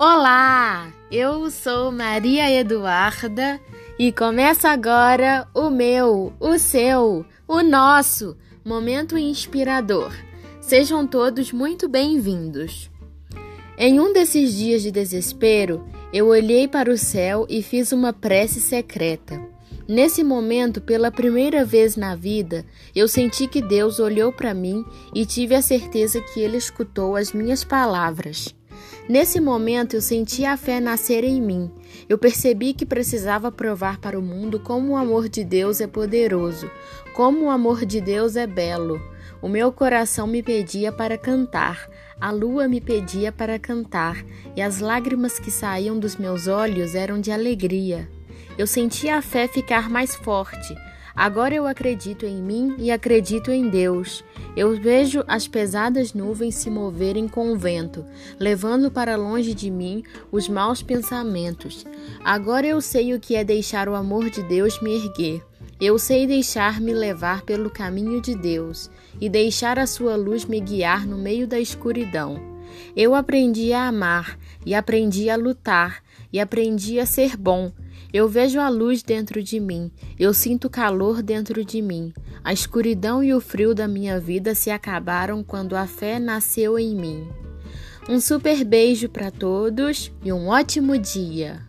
Olá, eu sou Maria Eduarda e começa agora o meu, o seu, o nosso momento inspirador. Sejam todos muito bem-vindos. Em um desses dias de desespero, eu olhei para o céu e fiz uma prece secreta. Nesse momento, pela primeira vez na vida, eu senti que Deus olhou para mim e tive a certeza que Ele escutou as minhas palavras. Nesse momento eu senti a fé nascer em mim. Eu percebi que precisava provar para o mundo como o amor de Deus é poderoso, como o amor de Deus é belo. O meu coração me pedia para cantar, a lua me pedia para cantar, e as lágrimas que saíam dos meus olhos eram de alegria. Eu senti a fé ficar mais forte. Agora eu acredito em mim e acredito em Deus. Eu vejo as pesadas nuvens se moverem com o vento, levando para longe de mim os maus pensamentos. Agora eu sei o que é deixar o amor de Deus me erguer. Eu sei deixar-me levar pelo caminho de Deus e deixar a sua luz me guiar no meio da escuridão. Eu aprendi a amar e aprendi a lutar e aprendi a ser bom. Eu vejo a luz dentro de mim, eu sinto calor dentro de mim. A escuridão e o frio da minha vida se acabaram quando a fé nasceu em mim. Um super beijo para todos e um ótimo dia!